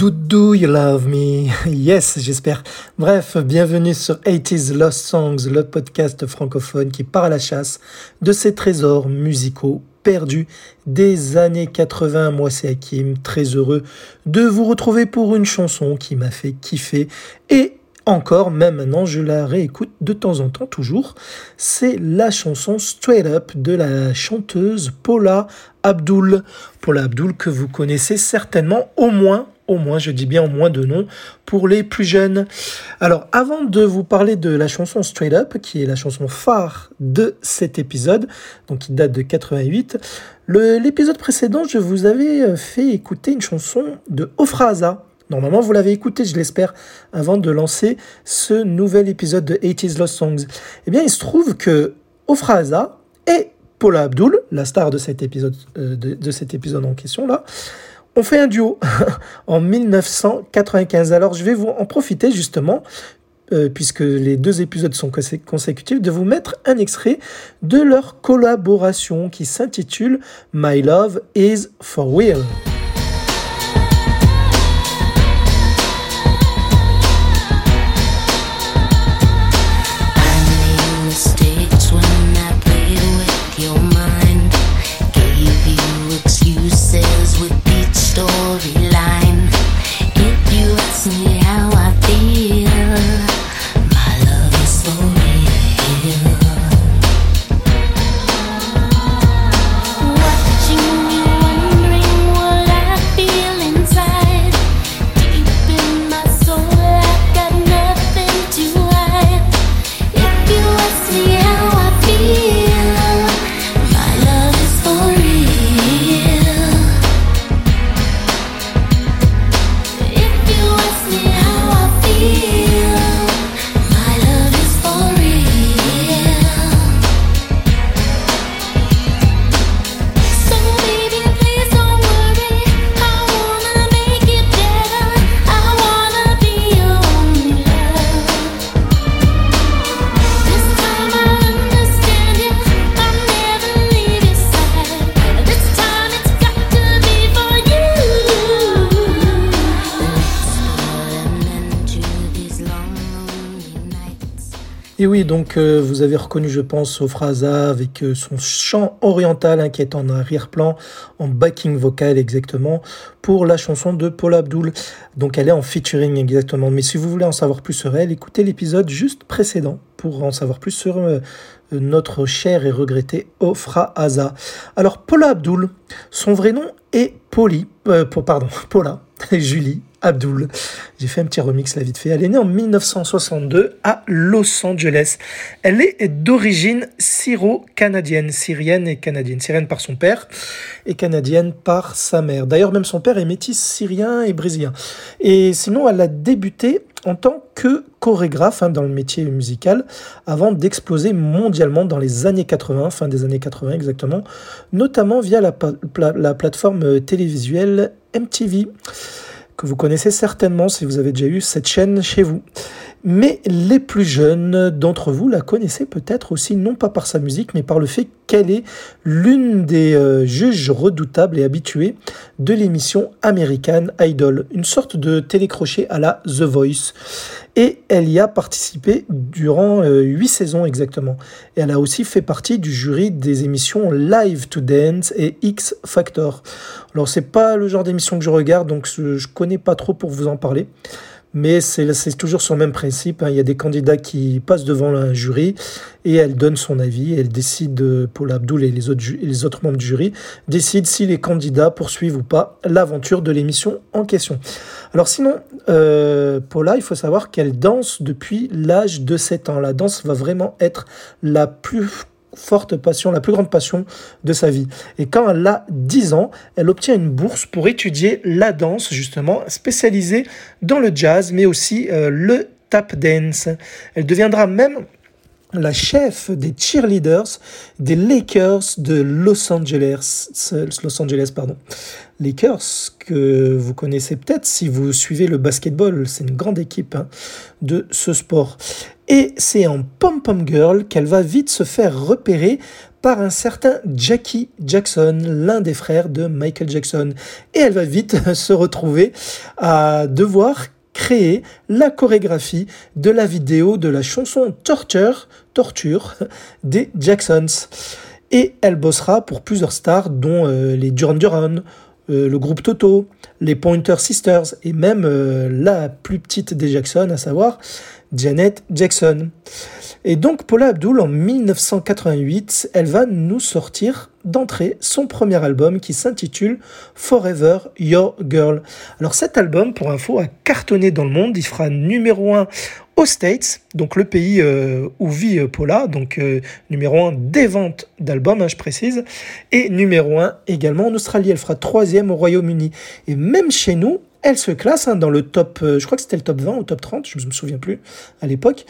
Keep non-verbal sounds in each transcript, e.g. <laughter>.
Do Do You Love Me? <laughs> Yes, j'espère. Bref, bienvenue sur 80s Lost Songs, le podcast francophone qui part à la chasse de ces trésors musicaux perdus des années 80. Moi, c'est Hakim, très heureux de vous retrouver pour une chanson qui m'a fait kiffer et encore, même maintenant, je la réécoute de temps en temps toujours. C'est la chanson Straight Up de la chanteuse Paula Abdul. Paula Abdul que vous connaissez certainement au moins au moins, je dis bien au moins de noms, pour les plus jeunes. Alors, avant de vous parler de la chanson Straight Up, qui est la chanson phare de cet épisode, donc qui date de 88, l'épisode précédent, je vous avais fait écouter une chanson de Ofraza. Normalement, vous l'avez écouté, je l'espère, avant de lancer ce nouvel épisode de 80s Lost Songs. Eh bien, il se trouve que Ofraza et Paula Abdul, la star de cet épisode, euh, de cet épisode en question là, on fait un duo <laughs> en 1995. Alors je vais vous en profiter justement, euh, puisque les deux épisodes sont consécutifs, de vous mettre un extrait de leur collaboration qui s'intitule My Love is for Real. Et oui, donc euh, vous avez reconnu, je pense, Ofrasa avec euh, son chant oriental qui est en arrière-plan, en backing vocal exactement, pour la chanson de Paul Abdul. Donc elle est en featuring exactement. Mais si vous voulez en savoir plus sur elle, écoutez l'épisode juste précédent pour en savoir plus sur euh, notre cher et regretté Ofra Alors Paula Abdul, son vrai nom est Polly, pardon, <laughs> Paula Julie Abdul. J'ai fait un petit remix la vite fait. Elle est née en 1962 à Los Angeles. Elle est d'origine syro-canadienne, syrienne et canadienne. Syrienne par son père et canadienne par sa mère. D'ailleurs, même son père est métis syrien et brésilien. Et sinon, elle a débuté en tant que chorégraphe hein, dans le métier musical avant d'exploser mondialement dans les années 80, fin des années 80 exactement, notamment via la plateforme télévisuelle MTV que vous connaissez certainement si vous avez déjà eu cette chaîne chez vous. Mais les plus jeunes d'entre vous la connaissez peut-être aussi non pas par sa musique, mais par le fait qu'elle est l'une des euh, juges redoutables et habituées de l'émission American Idol, une sorte de télécrochet à la The Voice. Et elle y a participé durant euh, huit saisons exactement. Et elle a aussi fait partie du jury des émissions Live to Dance et X Factor. Alors c'est pas le genre d'émission que je regarde, donc je connais pas trop pour vous en parler. Mais c'est toujours sur le même principe. Hein. Il y a des candidats qui passent devant un jury et elle donne son avis. Elle décide, Paul Abdul et les autres, les autres membres du jury, décident si les candidats poursuivent ou pas l'aventure de l'émission en question. Alors sinon, euh, Paula, il faut savoir qu'elle danse depuis l'âge de 7 ans. La danse va vraiment être la plus forte passion, la plus grande passion de sa vie. Et quand elle a 10 ans, elle obtient une bourse pour étudier la danse, justement, spécialisée dans le jazz, mais aussi euh, le tap dance. Elle deviendra même la chef des cheerleaders des Lakers de Los Angeles. Los Angeles, pardon. Lakers, que vous connaissez peut-être si vous suivez le basketball, c'est une grande équipe hein, de ce sport. Et c'est en Pom Pom Girl qu'elle va vite se faire repérer par un certain Jackie Jackson, l'un des frères de Michael Jackson. Et elle va vite <laughs> se retrouver à devoir créer la chorégraphie de la vidéo de la chanson Torture, Torture <laughs> des Jacksons. Et elle bossera pour plusieurs stars, dont euh, les Duran Duran, euh, le groupe Toto, les Pointer Sisters et même euh, la plus petite des Jackson, à savoir Janet Jackson. Et donc Paula Abdul, en 1988, elle va nous sortir d'entrée son premier album qui s'intitule Forever Your Girl. Alors cet album, pour info, a cartonné dans le monde. Il fera numéro 1 aux States, donc le pays euh, où vit euh, Paula, donc euh, numéro 1 des ventes d'albums, hein, je précise, et numéro 1 également en Australie. Elle fera troisième au Royaume-Uni. Et même chez nous, elle se classe hein, dans le top, je crois que c'était le top 20 ou top 30, je ne me souviens plus à l'époque.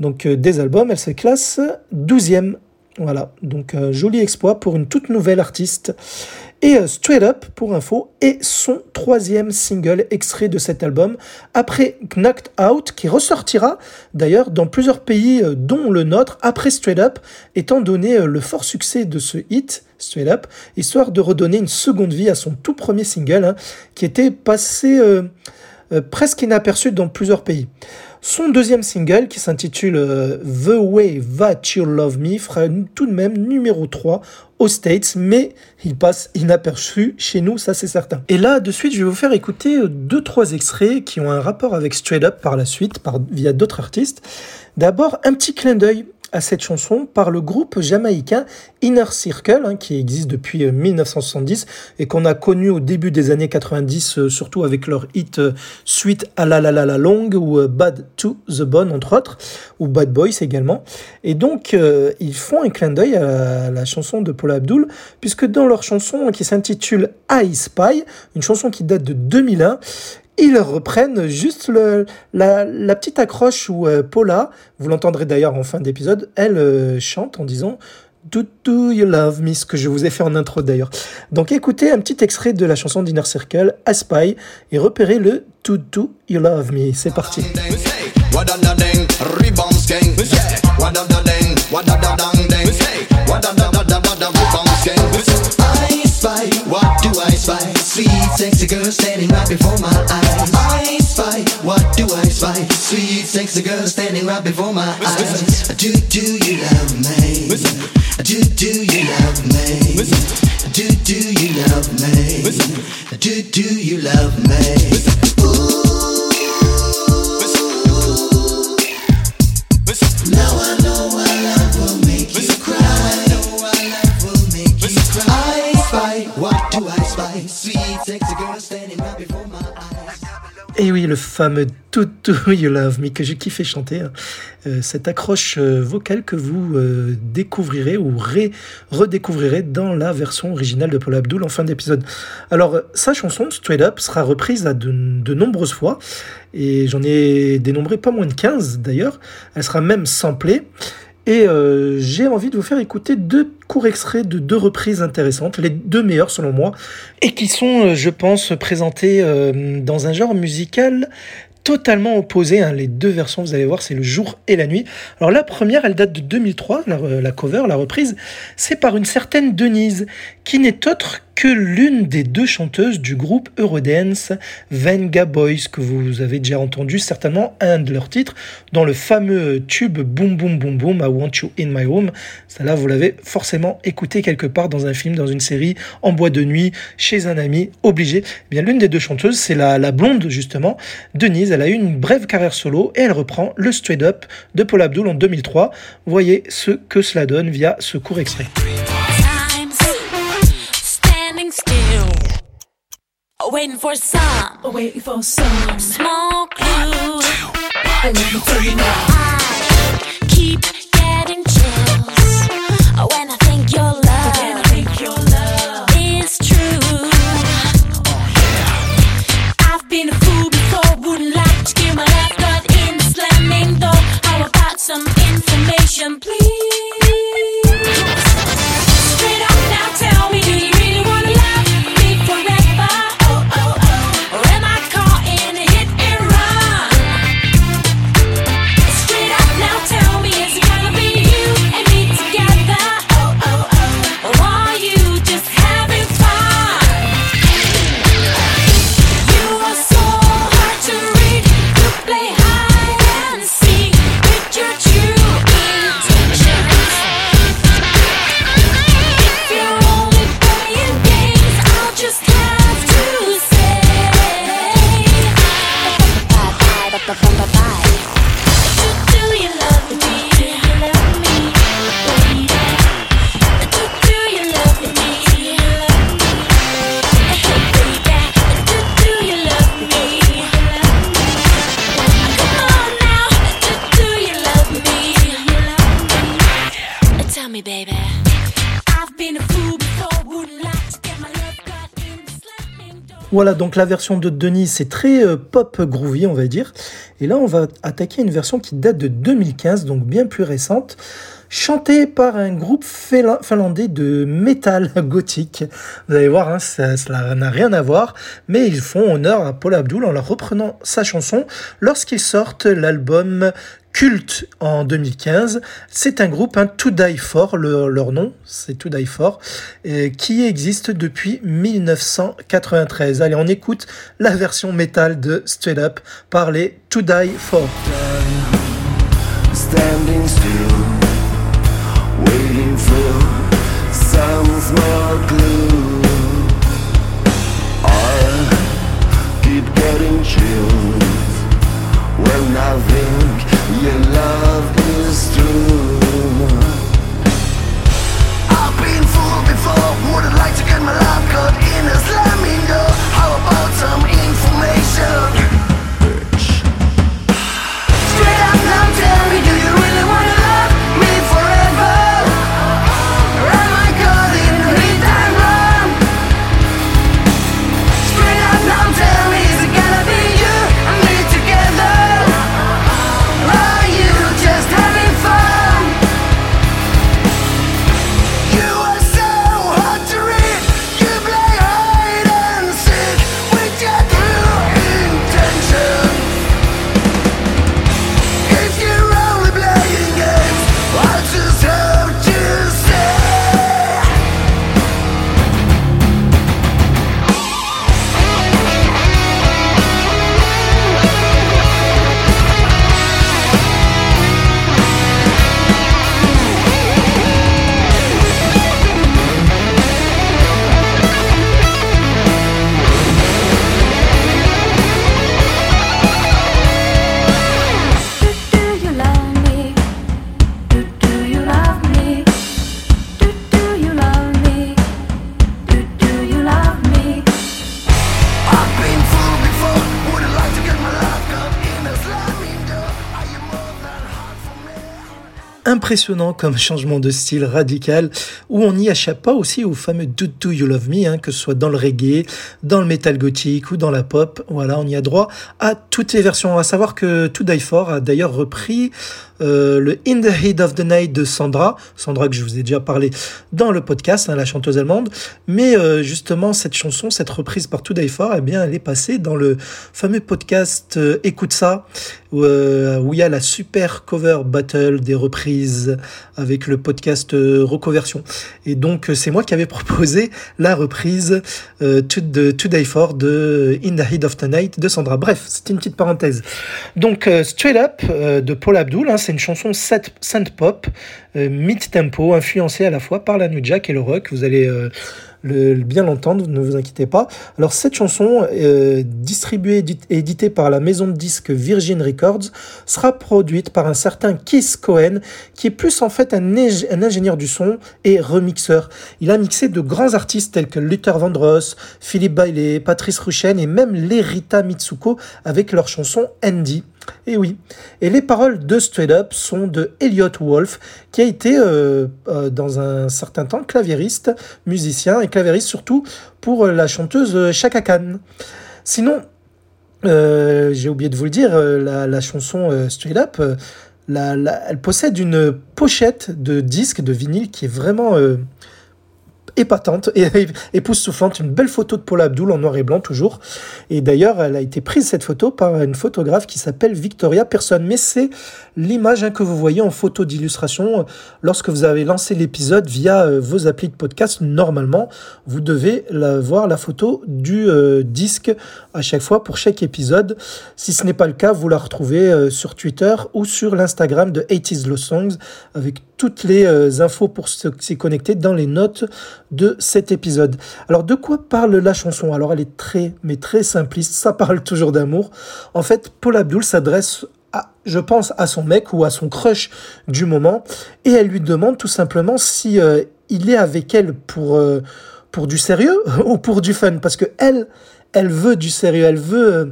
Donc des albums, elle se classe 12e voilà, donc un joli exploit pour une toute nouvelle artiste. Et euh, Straight Up, pour info, est son troisième single extrait de cet album, après Knocked Out, qui ressortira d'ailleurs dans plusieurs pays, euh, dont le nôtre, après Straight Up, étant donné euh, le fort succès de ce hit, Straight Up, histoire de redonner une seconde vie à son tout premier single, hein, qui était passé presque inaperçu dans plusieurs pays. Son deuxième single, qui s'intitule euh, The Way That You Love Me, fera tout de même numéro 3 aux States, mais il passe inaperçu chez nous, ça c'est certain. Et là, de suite, je vais vous faire écouter euh, deux trois extraits qui ont un rapport avec Straight Up par la suite, via d'autres artistes. D'abord, un petit clin d'œil à cette chanson par le groupe jamaïcain Inner Circle, hein, qui existe depuis 1970 euh, et qu'on a connu au début des années 90, euh, surtout avec leur hit euh, Suite à la la la la long ou Bad to the Bone, entre autres, ou Bad Boys également. Et donc, ils font un clin d'œil à la chanson de Paul Abdul, puisque dans leur chanson qui s'intitule I Spy, une chanson qui date de 2001, ils reprennent juste la, petite accroche où euh, Paula, vous l'entendrez d'ailleurs en fin d'épisode, elle euh, chante en disant Do, do you love me, ce que je vous ai fait en intro d'ailleurs. Donc écoutez un petit extrait de la chanson d'Inner Circle, Aspy, et repérez le Do, do you love me. C'est parti. Sweet, sexy girl standing right before my eyes. I spy. What do I spy? Sweet, sexy girl standing right before my eyes. Do do you love me? Do do you love me? Do do you love me? Do do you love me? Ooh. Et oui, le fameux To You Love Me que j'ai kiffé chanter. Hein. Euh, cette accroche euh, vocale que vous euh, découvrirez ou redécouvrirez dans la version originale de Paul Abdul en fin d'épisode. Alors, sa chanson, Straight Up, sera reprise à de, de nombreuses fois. Et j'en ai dénombré pas moins de 15 d'ailleurs. Elle sera même samplée. Et euh, j'ai envie de vous faire écouter deux courts extraits de deux reprises intéressantes, les deux meilleures selon moi, et qui sont, euh, je pense, présentées euh, dans un genre musical totalement opposé. Hein. Les deux versions, vous allez voir, c'est le jour et la nuit. Alors la première, elle date de 2003, la, la cover, la reprise, c'est par une certaine Denise, qui n'est autre que l'une des deux chanteuses du groupe Eurodance, Venga Boys, que vous avez déjà entendu certainement un de leurs titres dans le fameux tube Boom Boom Boom Boom, I Want You In My Room. Ça là, vous l'avez forcément écouté quelque part dans un film, dans une série, en bois de nuit, chez un ami, obligé. Eh bien, l'une des deux chanteuses, c'est la, la blonde justement, Denise. Elle a eu une brève carrière solo et elle reprend le Straight Up de Paul Abdul en 2003. Voyez ce que cela donne via ce court extrait. Waiting for some, waiting for some small clue. And let me tell you now, I keep getting chills when I think your love, think your love is true. I've been a fool before, wouldn't like to give my gut in slamming door. How about some information, please? Voilà, donc la version de Denis, c'est très euh, pop groovy, on va dire. Et là, on va attaquer une version qui date de 2015, donc bien plus récente, chantée par un groupe finlandais de métal <laughs> gothique. Vous allez voir, hein, ça n'a rien à voir, mais ils font honneur à Paul Abdul en leur reprenant sa chanson lorsqu'ils sortent l'album culte en 2015. C'est un groupe, un To Die For, leur nom, c'est To Die For, qui existe depuis 1993. Allez, on écoute la version métal de Straight Up par les To Die For. Standing still, waiting for some impressionnant comme changement de style radical où on n'y échappe pas aussi au fameux Do Do You Love Me, hein, que ce soit dans le reggae, dans le metal gothique ou dans la pop. Voilà, on y a droit à toutes les versions. À savoir que To Die For a d'ailleurs repris euh, le In the Heat of the Night de Sandra, Sandra que je vous ai déjà parlé dans le podcast, hein, la chanteuse allemande. Mais euh, justement, cette chanson, cette reprise par To Die For, eh bien, elle est passée dans le fameux podcast euh, Écoute ça, où, euh, il y a la super cover battle des reprises avec le podcast Reconversion. Et donc, c'est moi qui avais <laughs> proposé la reprise de To Die For de In the Heat of the Night de Sandra. Bref, c'était une petite parenthèse. Donc, Straight Up de Paul Abdul, hein, c'est une chanson synth pop, euh, mid-tempo, influencée à la fois par la New Jack et le rock. Vous allez euh, bien l'entendre, ne vous inquiétez pas. Alors, cette chanson, euh, distribuée et éditée par la maison de disques Virgin Records, sera produite par un certain Keith Cohen, qui est plus en fait un ingénieur du son et remixeur. Il a mixé de grands artistes tels que Luther Vandross, Philippe Bailey, Patrice Ruchen et même Lerita Mitsuko avec leur chanson Andy. Et oui. Et les paroles de Straight Up sont de Elliot Wolf, qui a été euh, euh, dans un certain temps claviériste, musicien et claviériste surtout pour euh, la chanteuse Chaka Khan. Sinon, j'ai oublié de vous le dire, la, chanson Straight Up, elle possède une pochette de disque de vinyle qui est vraiment épatante et <laughs> époustouflante. Une belle photo de Paul Abdul en noir et blanc toujours. Et d'ailleurs, elle a été prise cette photo par une photographe qui s'appelle Victoria Person. Mais c'est l'image hein, que vous voyez en photo d'illustration euh, lorsque vous avez lancé l'épisode via euh, vos applis de podcast. Normalement, vous devez voir la photo du euh, disque à chaque fois pour chaque épisode. Si ce n'est pas le cas, vous la retrouvez sur Twitter ou sur l'Instagram de 80s Lost Songs avec toutes les infos pour s'y connecter dans les notes de cet épisode. Alors de quoi parle la chanson? Alors elle est très mais très simpliste, ça parle toujours d'amour. En fait, Paul Abdul s'adresse à, je pense à son mec ou à son crush du moment et elle lui demande tout simplement si euh, il est avec elle pour euh, pour du sérieux <laughs> ou pour du fun parce que elle elle veut du sérieux, elle veut euh,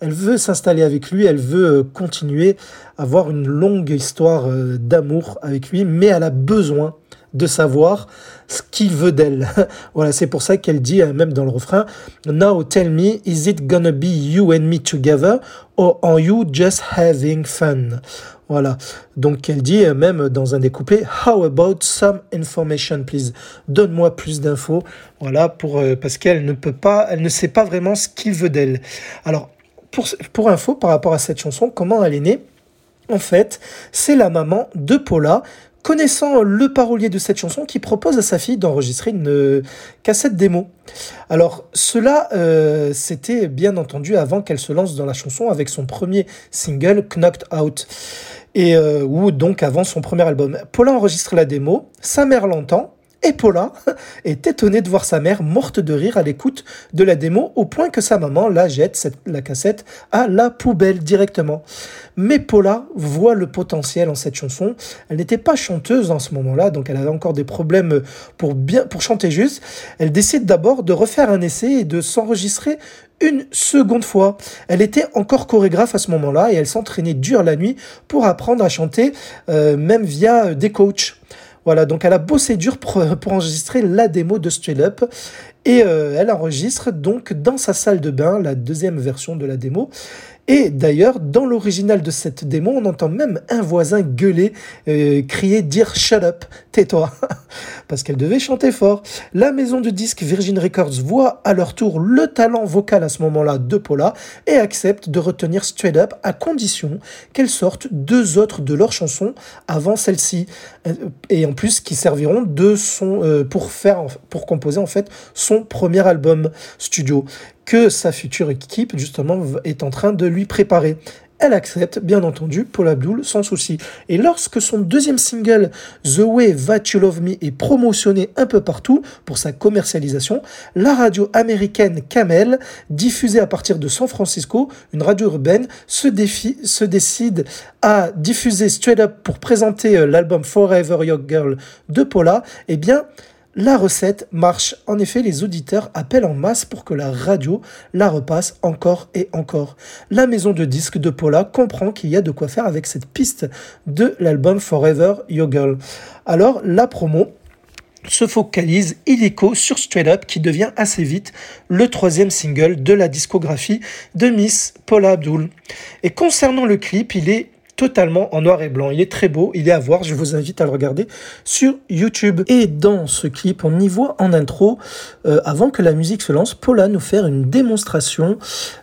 elle veut s'installer avec lui, elle veut continuer à avoir une longue histoire d'amour avec lui, mais elle a besoin de savoir ce qu'il veut d'elle. <laughs> voilà, c'est pour ça qu'elle dit, euh, même dans le refrain, Now tell me, is it gonna be you and me together, or are you just having fun? Voilà. Donc elle dit euh, même dans un des couplets, How about some information, please? Donne-moi plus d'infos. Voilà, pour, euh, parce qu'elle ne peut pas, elle ne sait pas vraiment ce qu'il veut d'elle. Alors, pour, pour info, par rapport à cette chanson, comment elle est née? En fait, c'est la maman de Paula connaissant le parolier de cette chanson qui propose à sa fille d'enregistrer une euh, cassette démo. Alors cela, euh, c'était bien entendu avant qu'elle se lance dans la chanson avec son premier single Knocked Out. Et euh, ou donc avant son premier album. Paula enregistre la démo, sa mère l'entend, et Paula <laughs> est étonnée de voir sa mère morte de rire à l'écoute de la démo au point que sa maman la jette, la cassette, à la poubelle directement. Mais Paula voit le potentiel en cette chanson. Elle n'était pas chanteuse en ce moment-là, donc elle avait encore des problèmes pour bien, pour chanter juste. Elle décide d'abord de refaire un essai et de s'enregistrer une seconde fois. Elle était encore chorégraphe à ce moment-là et elle s'entraînait dur la nuit pour apprendre à chanter, euh, même via euh, des coachs. Voilà, donc elle a bossé dur pour, pour enregistrer la démo de Straight Up. Et euh, elle enregistre donc dans sa salle de bain la deuxième version de la démo. Et d'ailleurs, dans l'original de cette démo, on entend même un voisin gueuler, euh, crier, dire Shut up, tais-toi, parce qu'elle devait chanter fort. La maison de disques Virgin Records voit à leur tour le talent vocal à ce moment-là de Paula et accepte de retenir Straight Up à condition qu'elle sorte deux autres de leurs chansons avant celle-ci, Euh, et en plus qui serviront de son euh, pour faire pour composer en fait son premier album studio que sa future équipe justement est en train de lui préparer. Elle accepte, bien entendu, Paul Abdul sans souci. Et lorsque son deuxième single, The Way That You Love Me, est promotionné un peu partout pour sa commercialisation, la radio américaine Camel, diffusée à partir de San Francisco, une radio urbaine, se, défi- se décide à diffuser Straight Up pour présenter euh, l'album Forever Your Girl de Paula. Eh bien, la recette marche. En effet, les auditeurs appellent en masse pour que la radio la repasse encore et encore. La maison de disques de Paula comprend qu'il y a de quoi faire avec cette piste de l'album Forever Your Girl. Alors, la promo se focalise illico sur Straight Up qui devient assez vite le troisième single de la discographie de Miss Paula Abdul. Et concernant le clip, il est totalement en noir et blanc. Il est très beau, il est à voir, je vous invite à le regarder sur YouTube. Et dans ce clip, on y voit en intro, euh, avant que la musique se lance, Paula nous faire une démonstration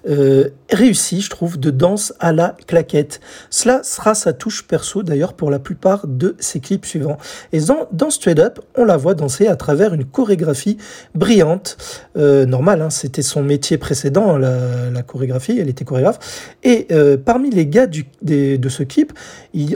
euh, réussie, je trouve, de danse à la claquette. Cela sera sa touche perso d'ailleurs pour la plupart de ses clips suivants. Et dans, dans Straight Up, on la voit danser à travers une chorégraphie brillante. Euh, normal, hein, c'était son métier précédent, la, chorégraphie, elle était chorégraphe. Et euh, parmi les gars du, de ce clip,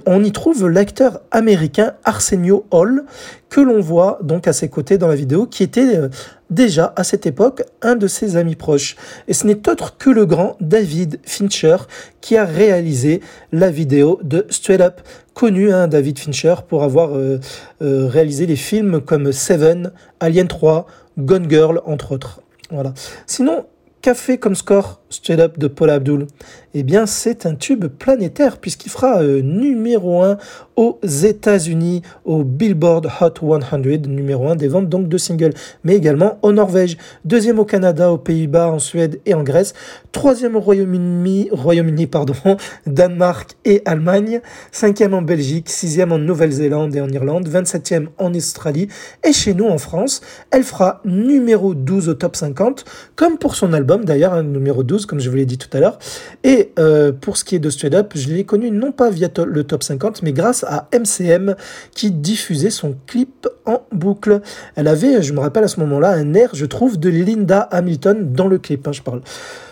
on y trouve l'acteur américain Arsenio Hall, que l'on voit donc à ses côtés dans la vidéo, qui était euh, déjà à cette époque un de ses amis proches. Et ce n'est autre que le grand David Fincher qui a réalisé la vidéo de Straight Up, connu hein, David Fincher pour avoir euh, euh, réalisé des films comme Seven, Alien 3, Gone Girl entre autres. Voilà. Sinon, qu'a fait comme score Straight Up de Paul Abdul. Eh bien, c'est un tube planétaire puisqu'il fera euh, numéro 1 aux États-Unis au Billboard Hot 100, numéro 1 des ventes donc de singles, mais également au Norvège, deuxième au Canada, aux Pays-Bas, en Suède et en Grèce, troisième au Royaume-Uni, Royaume-Uni pardon, <laughs> Danemark et Allemagne, cinquième en Belgique, sixième en Nouvelle-Zélande et en Irlande, 27e en Australie. Et chez nous en France, elle fera numéro 12 au top 50, comme pour son album d'ailleurs, hein, numéro 12 comme je vous l'ai dit tout à l'heure. Et euh, pour ce qui est de Straight Up, je l'ai connu non pas via le top 50, mais grâce à MCM qui diffusait son clip en boucle. Elle avait, je me rappelle à ce moment-là, un air, je trouve, de Linda Hamilton dans le clip, hein, je parle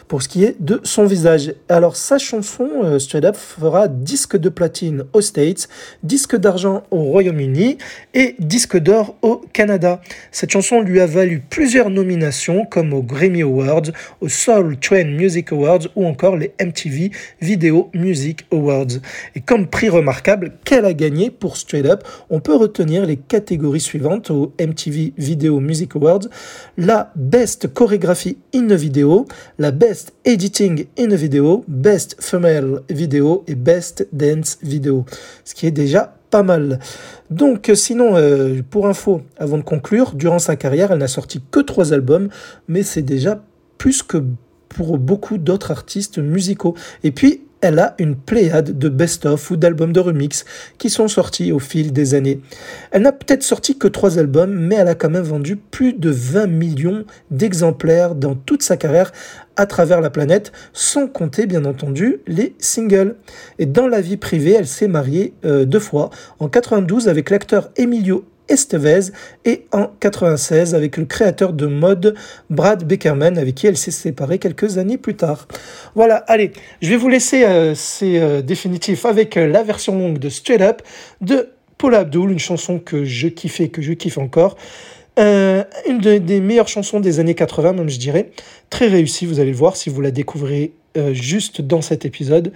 pour ce qui est de son visage. Alors sa chanson euh, Straight Up fera disque de platine aux States, disque d'argent au Royaume-Uni et disque d'or au Canada. Cette chanson lui a valu plusieurs nominations comme aux Grammy Awards, aux Soul Train Music Awards ou encore les MTV Video Music Awards. Et comme prix remarquable qu'elle a gagné pour Straight Up, on peut retenir les catégories suivantes aux MTV Video Music Awards, la Best Chorégraphie in a Video, la Best Best Editing in a Video, Best Female Video et Best Dance Video. Ce qui est déjà pas mal. Donc, euh, sinon, euh, pour info, avant de conclure, durant sa carrière, elle n'a sorti que trois albums, mais c'est déjà plus que pour beaucoup d'autres artistes musicaux. Et puis, elle a une pléiade de best-of ou d'albums de remix qui sont sortis au fil des années. Elle n'a peut-être sorti que trois albums, mais elle a quand même vendu plus de 20 millions d'exemplaires dans toute sa carrière à travers la planète, sans compter bien entendu les singles. Et dans la vie privée, elle s'est mariée euh, deux fois, en 92 avec l'acteur Emilio Estevez et en 96 avec le créateur de mode Brad Beckerman avec qui elle s'est séparée quelques années plus tard. Voilà, allez, je vais vous laisser euh, ces euh, définitifs avec euh, la version longue de Straight Up de Paula Abdul, une chanson que je kiffais, que je kiffe encore. Euh, une de- des meilleures chansons des années 80, même je dirais. Très réussie, vous allez le voir si vous la découvrez euh, juste dans cet épisode.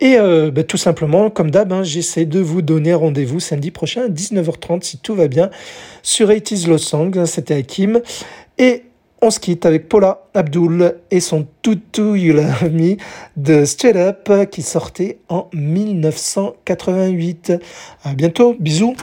Et euh, bah, tout simplement, comme d'hab, hein, j'essaie de vous donner rendez-vous samedi prochain à 19h30 si tout va bien sur 80s Lost Song. hein, C'était Hakim. Et on se quitte avec Paula Abdul et son Tutu You Love Me de Straight Up qui sortait en 1988. À bientôt, bisous.